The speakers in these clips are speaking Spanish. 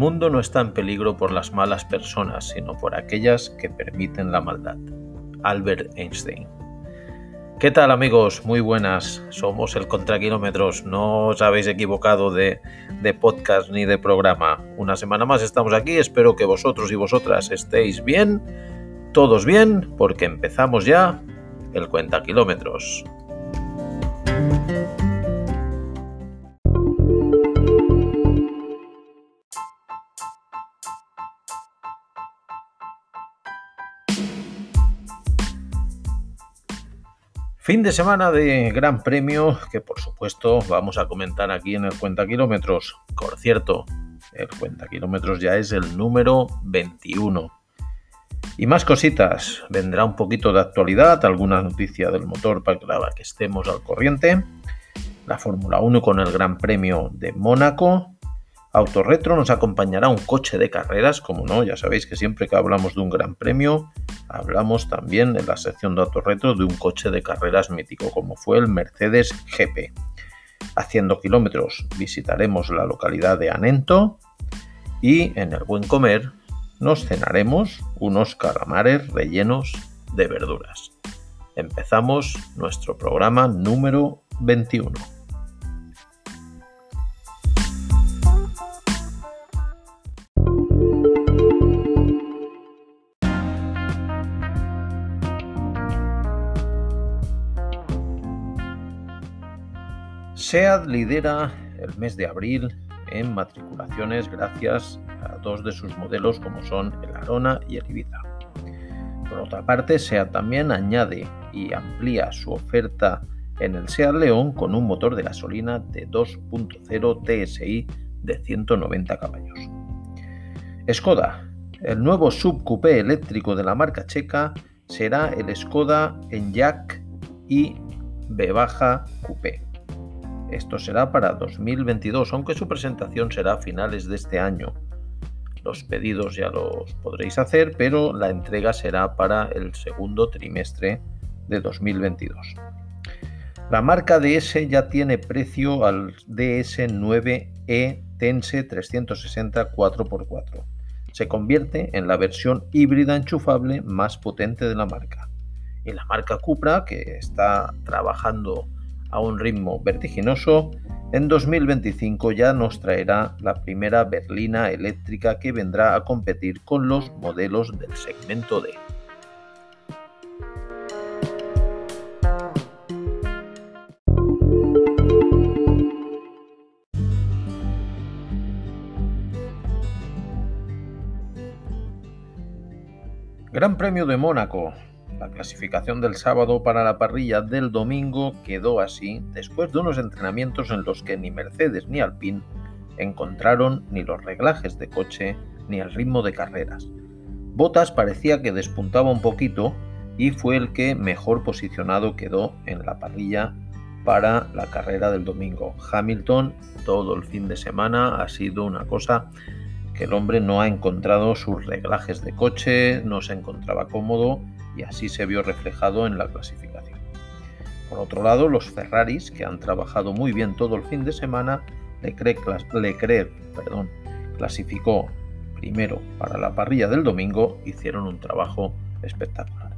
Mundo no está en peligro por las malas personas, sino por aquellas que permiten la maldad. Albert Einstein. ¿Qué tal amigos? Muy buenas. Somos el Contra Kilómetros. No os habéis equivocado de, de, podcast ni de programa. Una semana más estamos aquí. Espero que vosotros y vosotras estéis bien. Todos bien, porque empezamos ya el Cuenta Kilómetros. Fin de semana de Gran Premio que por supuesto vamos a comentar aquí en el Cuenta Kilómetros. Por cierto, el Cuenta Kilómetros ya es el número 21. Y más cositas, vendrá un poquito de actualidad, alguna noticia del motor para que estemos al corriente. La Fórmula 1 con el Gran Premio de Mónaco, Autorretro nos acompañará un coche de carreras, como no, ya sabéis que siempre que hablamos de un gran premio, hablamos también en la sección de Autorretro de un coche de carreras mítico, como fue el Mercedes GP. Haciendo kilómetros visitaremos la localidad de Anento y en el Buen Comer nos cenaremos unos calamares rellenos de verduras. Empezamos nuestro programa número 21. SEAT lidera el mes de abril en matriculaciones gracias a dos de sus modelos como son el Arona y el Ibiza. Por otra parte, SEAT también añade y amplía su oferta en el SEAT León con un motor de gasolina de 2.0 TSI de 190 caballos. Skoda, el nuevo subcoupé eléctrico de la marca checa será el Skoda Enyaq y B baja Coupé esto será para 2022, aunque su presentación será a finales de este año. Los pedidos ya los podréis hacer, pero la entrega será para el segundo trimestre de 2022. La marca DS ya tiene precio al DS9E Tense 360 4x4. Se convierte en la versión híbrida enchufable más potente de la marca. Y la marca Cupra, que está trabajando a un ritmo vertiginoso, en 2025 ya nos traerá la primera berlina eléctrica que vendrá a competir con los modelos del segmento D. Gran Premio de Mónaco. La clasificación del sábado para la parrilla del domingo quedó así después de unos entrenamientos en los que ni Mercedes ni Alpine encontraron ni los reglajes de coche ni el ritmo de carreras. Bottas parecía que despuntaba un poquito y fue el que mejor posicionado quedó en la parrilla para la carrera del domingo. Hamilton todo el fin de semana ha sido una cosa que el hombre no ha encontrado sus reglajes de coche, no se encontraba cómodo y así se vio reflejado en la clasificación. Por otro lado, los Ferraris, que han trabajado muy bien todo el fin de semana, Leclerc, perdón, clasificó primero para la parrilla del domingo, hicieron un trabajo espectacular.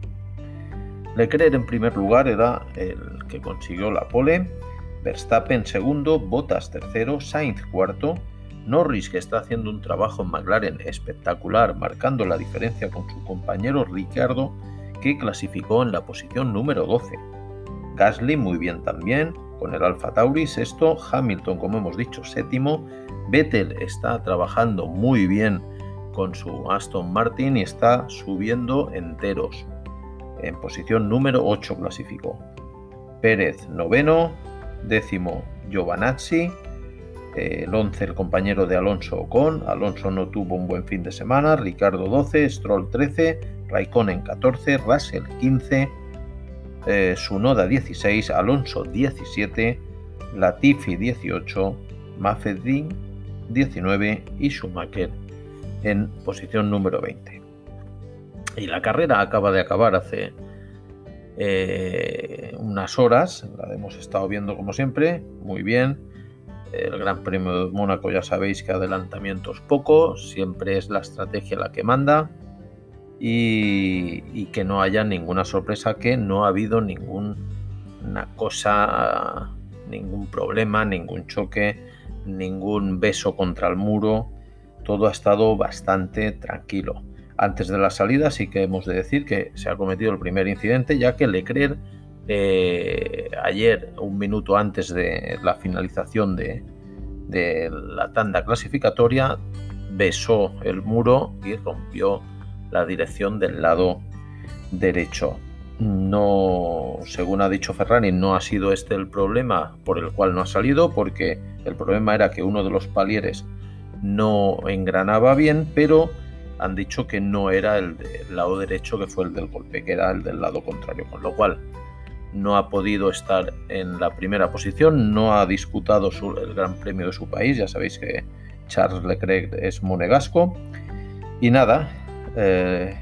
Leclerc en primer lugar era el que consiguió la pole, Verstappen segundo, Bottas tercero, Sainz cuarto, Norris que está haciendo un trabajo en McLaren espectacular, marcando la diferencia con su compañero Ricardo clasificó en la posición número 12. Gasly muy bien también, con el Alfa Tauri sexto, Hamilton como hemos dicho séptimo, Vettel está trabajando muy bien con su Aston Martin y está subiendo enteros. En posición número 8 clasificó. Pérez noveno, décimo Giovanazzi, el 11 el compañero de Alonso Ocon, Alonso no tuvo un buen fin de semana, Ricardo 12, Stroll 13, Raikkonen 14, Russell 15, eh, Sunoda 16, Alonso 17, Latifi 18, Mafedin 19 y Schumacher en posición número 20. Y la carrera acaba de acabar hace eh, unas horas, la hemos estado viendo como siempre, muy bien. El Gran Premio de Mónaco ya sabéis que adelantamientos poco, siempre es la estrategia la que manda y, que no haya ninguna sorpresa, que no ha habido ninguna cosa, ningún problema, ningún choque, ningún beso contra el muro, todo ha estado bastante tranquilo. Antes de la salida sí que hemos de decir que se ha cometido el primer incidente, ya que Leclerc eh, ayer, un minuto antes de la finalización de, la tanda clasificatoria, besó el muro y rompió la dirección del lado derecho. No, según ha dicho Ferrari, no ha sido este el problema por el cual no ha salido, porque el problema era que uno de los palieres no engranaba bien, pero han dicho que no era el del lado derecho que fue el del golpe, que era el del lado contrario, con lo cual no ha podido estar en la primera posición, no ha disputado el Gran Premio de su país, ya sabéis que Charles Leclerc es monegasco. Y nada, eh,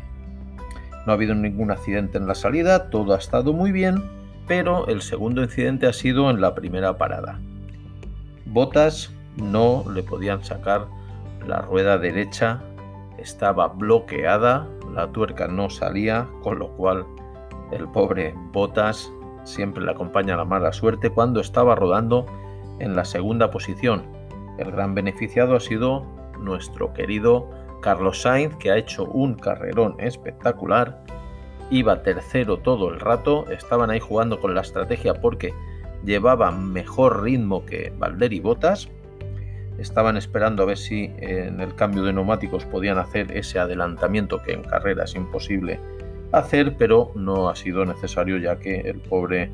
no ha habido ningún accidente en la salida, todo ha estado muy bien, pero el segundo incidente ha sido en la primera parada. Botas no le podían sacar la rueda derecha, estaba bloqueada, la tuerca no salía, con lo cual el pobre Botas siempre le acompaña la mala suerte cuando estaba rodando en la segunda posición. El gran beneficiado ha sido nuestro querido Carlos Sainz, que ha hecho un carrerón espectacular. Iba tercero todo el rato, estaban ahí jugando con la estrategia porque llevaba mejor ritmo que Valder Botas. Estaban esperando a ver si en el cambio de neumáticos podían hacer ese adelantamiento que en carrera es imposible hacer, pero no ha sido necesario ya que el pobre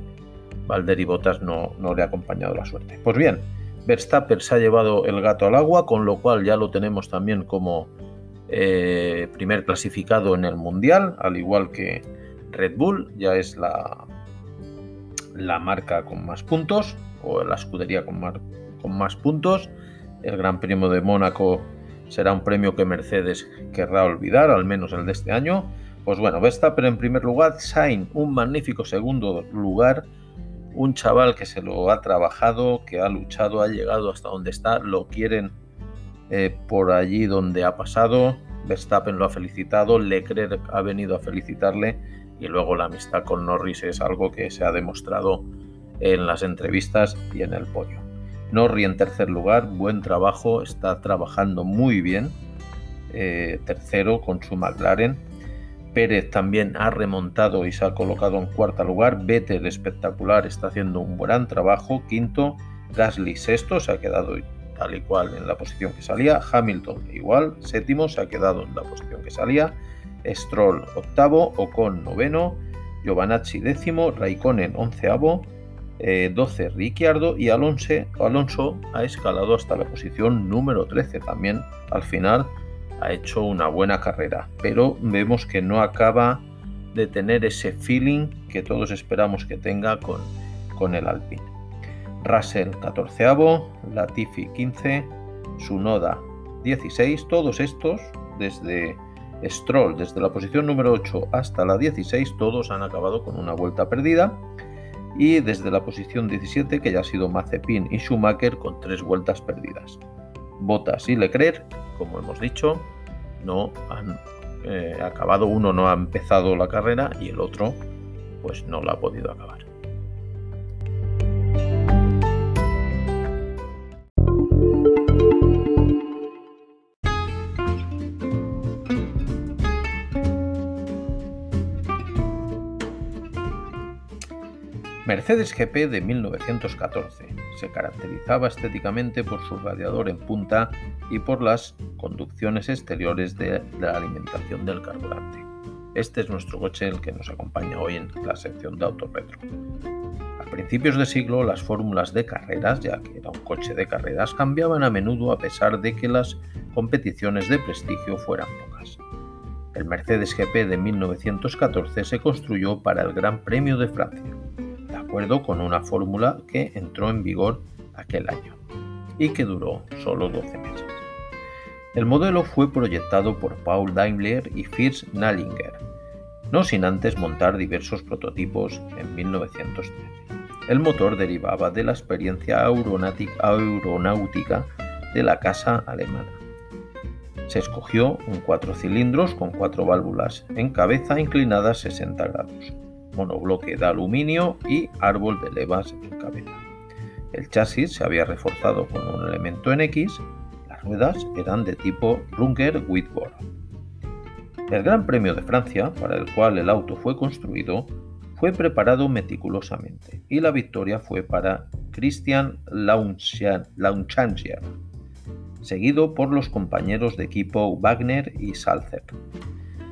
Valder Botas no, no le ha acompañado la suerte. Pues bien, Verstappen se ha llevado el gato al agua, con lo cual ya lo tenemos también como eh, primer clasificado en el Mundial, al igual que Red Bull, ya es la, la marca con más puntos, o la escudería con más, con más puntos. El Gran Premio de Mónaco será un premio que Mercedes querrá olvidar, al menos el de este año. Pues bueno, Verstappen en primer lugar, Sainz un magnífico segundo lugar, un chaval que se lo ha trabajado, que ha luchado, ha llegado hasta donde está, lo quieren eh, por allí donde ha pasado, Verstappen lo ha felicitado, Leclerc ha venido a felicitarle y luego la amistad con Norris es algo que se ha demostrado en las entrevistas y en el pollo. Norris en tercer lugar, buen trabajo, está trabajando muy bien, eh, tercero con su McLaren, Pérez también ha remontado y se ha colocado en cuarto lugar. Vettel espectacular, está haciendo un gran trabajo. Quinto, Gasly sexto, se ha quedado tal y cual en la posición que salía. Hamilton igual, séptimo, se ha quedado en la posición que salía. Stroll octavo, Ocon noveno, Giovanacci décimo, Raikkonen onceavo, eh, 12 Ricciardo y Alonso, Alonso ha escalado hasta la posición número 13 también al final ha hecho una buena carrera, pero vemos que no acaba de tener ese feeling que todos esperamos que tenga con, con el Alpine. Russell 14, Latifi 15, Sunoda 16, todos estos desde Stroll, desde la posición número 8 hasta la 16, todos han acabado con una vuelta perdida. Y desde la posición 17, que ya ha sido Mazepin y Schumacher con tres vueltas perdidas. Bottas y Leclerc como hemos dicho, no han eh, acabado, uno no ha empezado la carrera y el otro pues no la ha podido acabar. Mercedes GP de 1914 se caracterizaba estéticamente por su radiador en punta y por las conducciones exteriores de la alimentación del carburante. Este es nuestro coche el que nos acompaña hoy en la sección de Auto Retro. A principios de siglo las fórmulas de carreras, ya que era un coche de carreras, cambiaban a menudo a pesar de que las competiciones de prestigio fueran pocas. El Mercedes GP de 1914 se construyó para el Gran Premio de Francia con una fórmula que entró en vigor aquel año y que duró solo 12 meses. El modelo fue proyectado por Paul Daimler y Fritz Nallinger, no sin antes montar diversos prototipos en 1913. El motor derivaba de la experiencia aeronáutica de la casa alemana. Se escogió un cuatro cilindros con cuatro válvulas en cabeza inclinadas 60 grados, monobloque de aluminio y árbol de levas en cabeza. El chasis se había reforzado con un elemento en X, las ruedas eran de tipo Runger Whitworth. El Gran Premio de Francia, para el cual el auto fue construido, fue preparado meticulosamente y la victoria fue para Christian Launchanger, seguido por los compañeros de equipo Wagner y Salzer.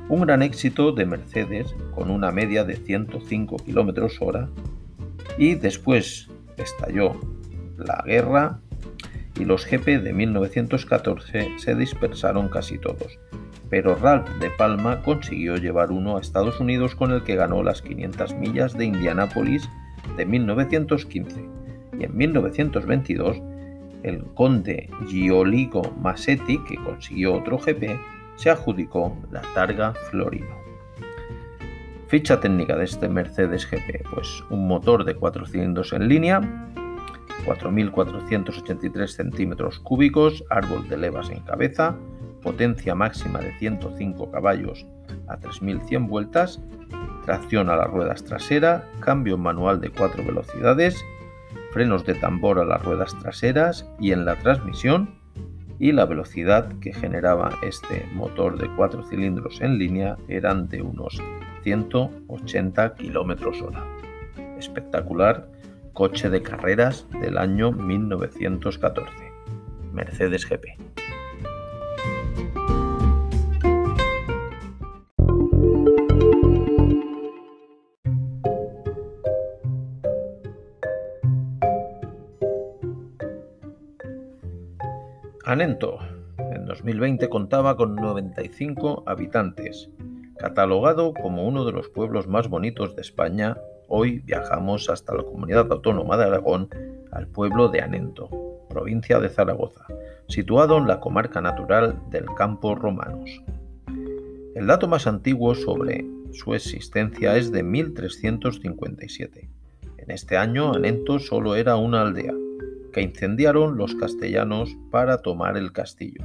Un gran éxito de Mercedes con una media de 105 km hora y después estalló la guerra y los GP de 1914 se dispersaron casi todos, pero Ralph de Palma consiguió llevar uno a Estados Unidos con el que ganó las 500 millas de Indianápolis de 1915 y en 1922 el conde Gioligo Massetti, que consiguió otro GP, se adjudicó la Targa Florino. Ficha técnica de este Mercedes GP, pues un motor de 4 cilindros en línea, 4.483 centímetros cúbicos, árbol de levas en cabeza, potencia máxima de 105 caballos a 3.100 vueltas, tracción a las ruedas traseras, cambio manual de 4 velocidades, frenos de tambor a las ruedas traseras y en la transmisión, y la velocidad que generaba este motor de 4 cilindros en línea eran de unos 180 km hora. Espectacular coche de carreras del año 1914, Mercedes GP. Anento, en 2020 contaba con 95 habitantes. Catalogado como uno de los pueblos más bonitos de España, hoy viajamos hasta la comunidad autónoma de Aragón, al pueblo de Anento, provincia de Zaragoza, situado en la comarca natural del Campo Romanos. El dato más antiguo sobre su existencia es de 1357. En este año Anento solo era una aldea que incendiaron los castellanos para tomar el castillo.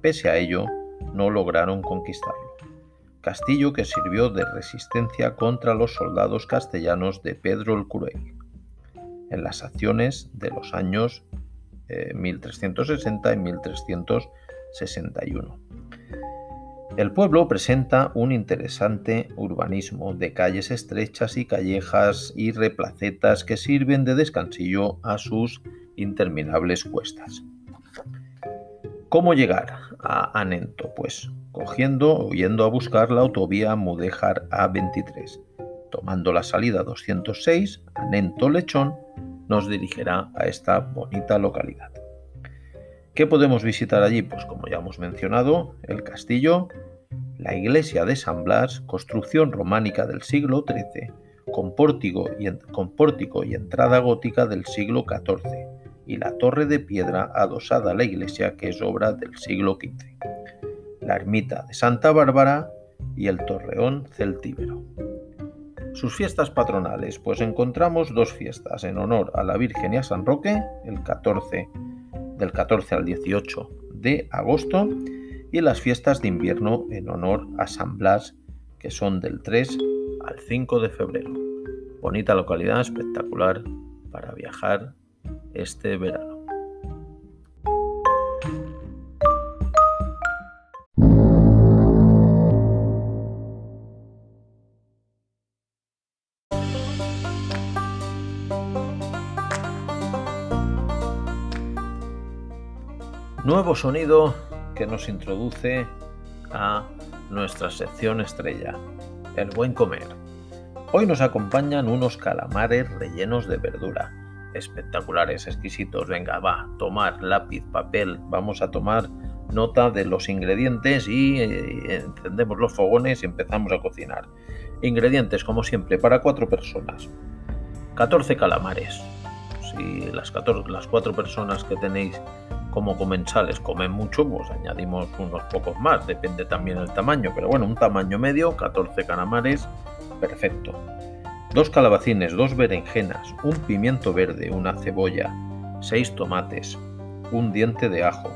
Pese a ello, no lograron conquistarlo. Castillo que sirvió de resistencia contra los soldados castellanos de Pedro el Cruel en las acciones de los años 1360 eh, y 1361. El pueblo presenta un interesante urbanismo de calles estrechas y callejas y replacetas que sirven de descansillo a sus interminables cuestas. ¿Cómo llegar a Anento? Pues cogiendo o yendo a buscar la autovía Mudéjar A23. Tomando la salida 206, Anento Lechón nos dirigirá a esta bonita localidad. ¿Qué podemos visitar allí? Pues como ya hemos mencionado, el castillo, la iglesia de San Blas, construcción románica del siglo XIII, con pórtico y, con pórtico y entrada gótica del siglo XIV, y la torre de piedra adosada a la iglesia que es obra del siglo XV, la ermita de Santa Bárbara y el torreón celtíbero. Sus fiestas patronales, pues encontramos dos fiestas en honor a la Virgen y a San Roque, el 14 del 14 al 18 de agosto, y las fiestas de invierno en honor a San Blas, que son del 3 al 5 de febrero. Bonita localidad, espectacular para viajar este verano. Nuevo sonido que nos introduce a nuestra sección estrella, el buen comer. Hoy nos acompañan unos calamares rellenos de verdura espectaculares, exquisitos. Venga, va, tomar lápiz, papel, vamos a tomar nota de los ingredientes y eh, encendemos los fogones y empezamos a cocinar. Ingredientes, como siempre, para cuatro personas. 14 calamares. Si las, 14, las cuatro personas que tenéis como comensales comen mucho, pues añadimos unos pocos más, depende también del tamaño, pero bueno, un tamaño medio, 14 calamares, perfecto. Dos calabacines, dos berenjenas, un pimiento verde, una cebolla, seis tomates, un diente de ajo,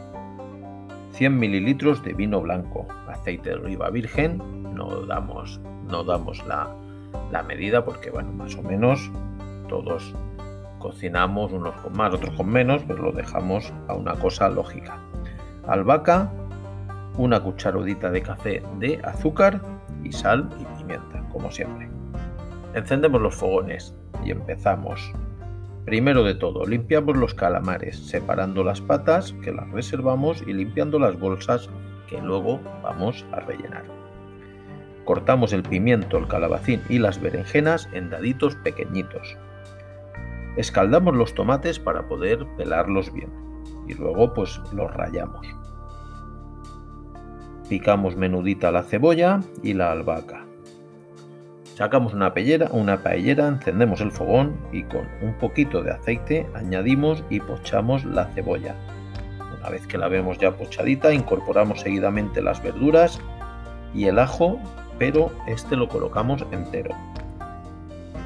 100 mililitros de vino blanco, aceite de oliva virgen, no damos, no damos la, la medida porque, bueno, más o menos todos cocinamos unos con más, otros con menos, pero lo dejamos a una cosa lógica. Albahaca, una cucharadita de café de azúcar y sal y pimienta, como siempre. Encendemos los fogones y empezamos. Primero de todo, limpiamos los calamares, separando las patas que las reservamos y limpiando las bolsas que luego vamos a rellenar. Cortamos el pimiento, el calabacín y las berenjenas en daditos pequeñitos. Escaldamos los tomates para poder pelarlos bien y luego pues los rayamos. Picamos menudita la cebolla y la albahaca. Sacamos una paellera, una paellera, encendemos el fogón y con un poquito de aceite añadimos y pochamos la cebolla. Una vez que la vemos ya pochadita, incorporamos seguidamente las verduras y el ajo, pero este lo colocamos entero.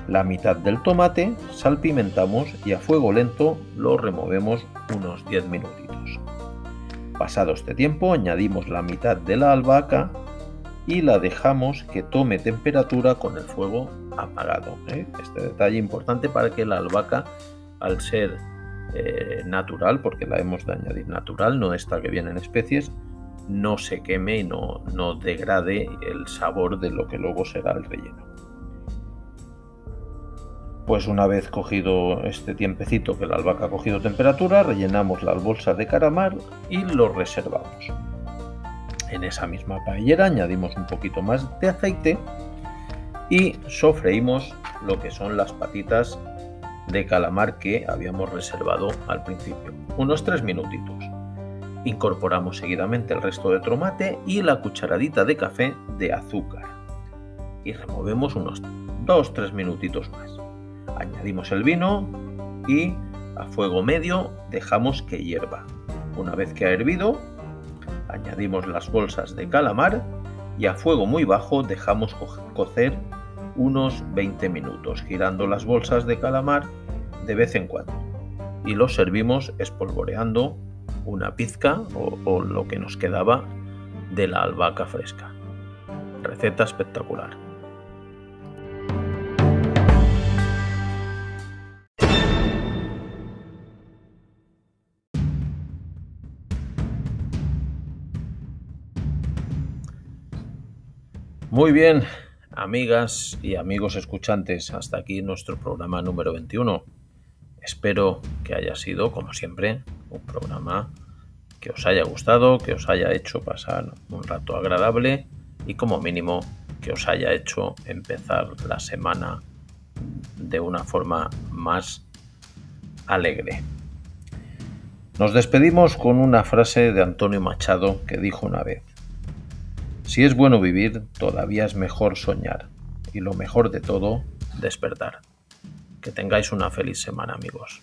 La mitad del tomate salpimentamos y a fuego lento lo removemos unos 10 minutitos. Pasado este tiempo añadimos la mitad de la albahaca y la dejamos que tome temperatura con el fuego apagado. ¿eh? Este detalle importante para que la albahaca, al ser eh, natural, porque la hemos de añadir natural, no esta que viene en especies, no se queme y no, no degrade el sabor de lo que luego será el relleno. Pues una vez cogido este tiempecito que la albahaca ha cogido temperatura, rellenamos las bolsas de caramar y lo reservamos. En esa misma paellera añadimos un poquito más de aceite y sofreímos lo que son las patitas de calamar que habíamos reservado al principio, unos 3 minutitos. Incorporamos seguidamente el resto de tomate y la cucharadita de café de azúcar y removemos unos 2-3 minutitos más. Añadimos el vino y a fuego medio dejamos que hierva. Una vez que ha hervido, añadimos las bolsas de calamar y a fuego muy bajo dejamos cocer unos 20 minutos, girando las bolsas de calamar de vez en cuando. Y los servimos espolvoreando una pizca o, o lo que nos quedaba de la albahaca fresca. Receta espectacular. Muy bien, amigas y amigos escuchantes, hasta aquí nuestro programa número 21. Espero que haya sido, como siempre, un programa que os haya gustado, que os haya hecho pasar un rato agradable y como mínimo que os haya hecho empezar la semana de una forma más alegre. Nos despedimos con una frase de Antonio Machado que dijo una vez, si es bueno vivir, todavía es mejor soñar. Y lo mejor de todo, despertar. Que tengáis una feliz semana, amigos.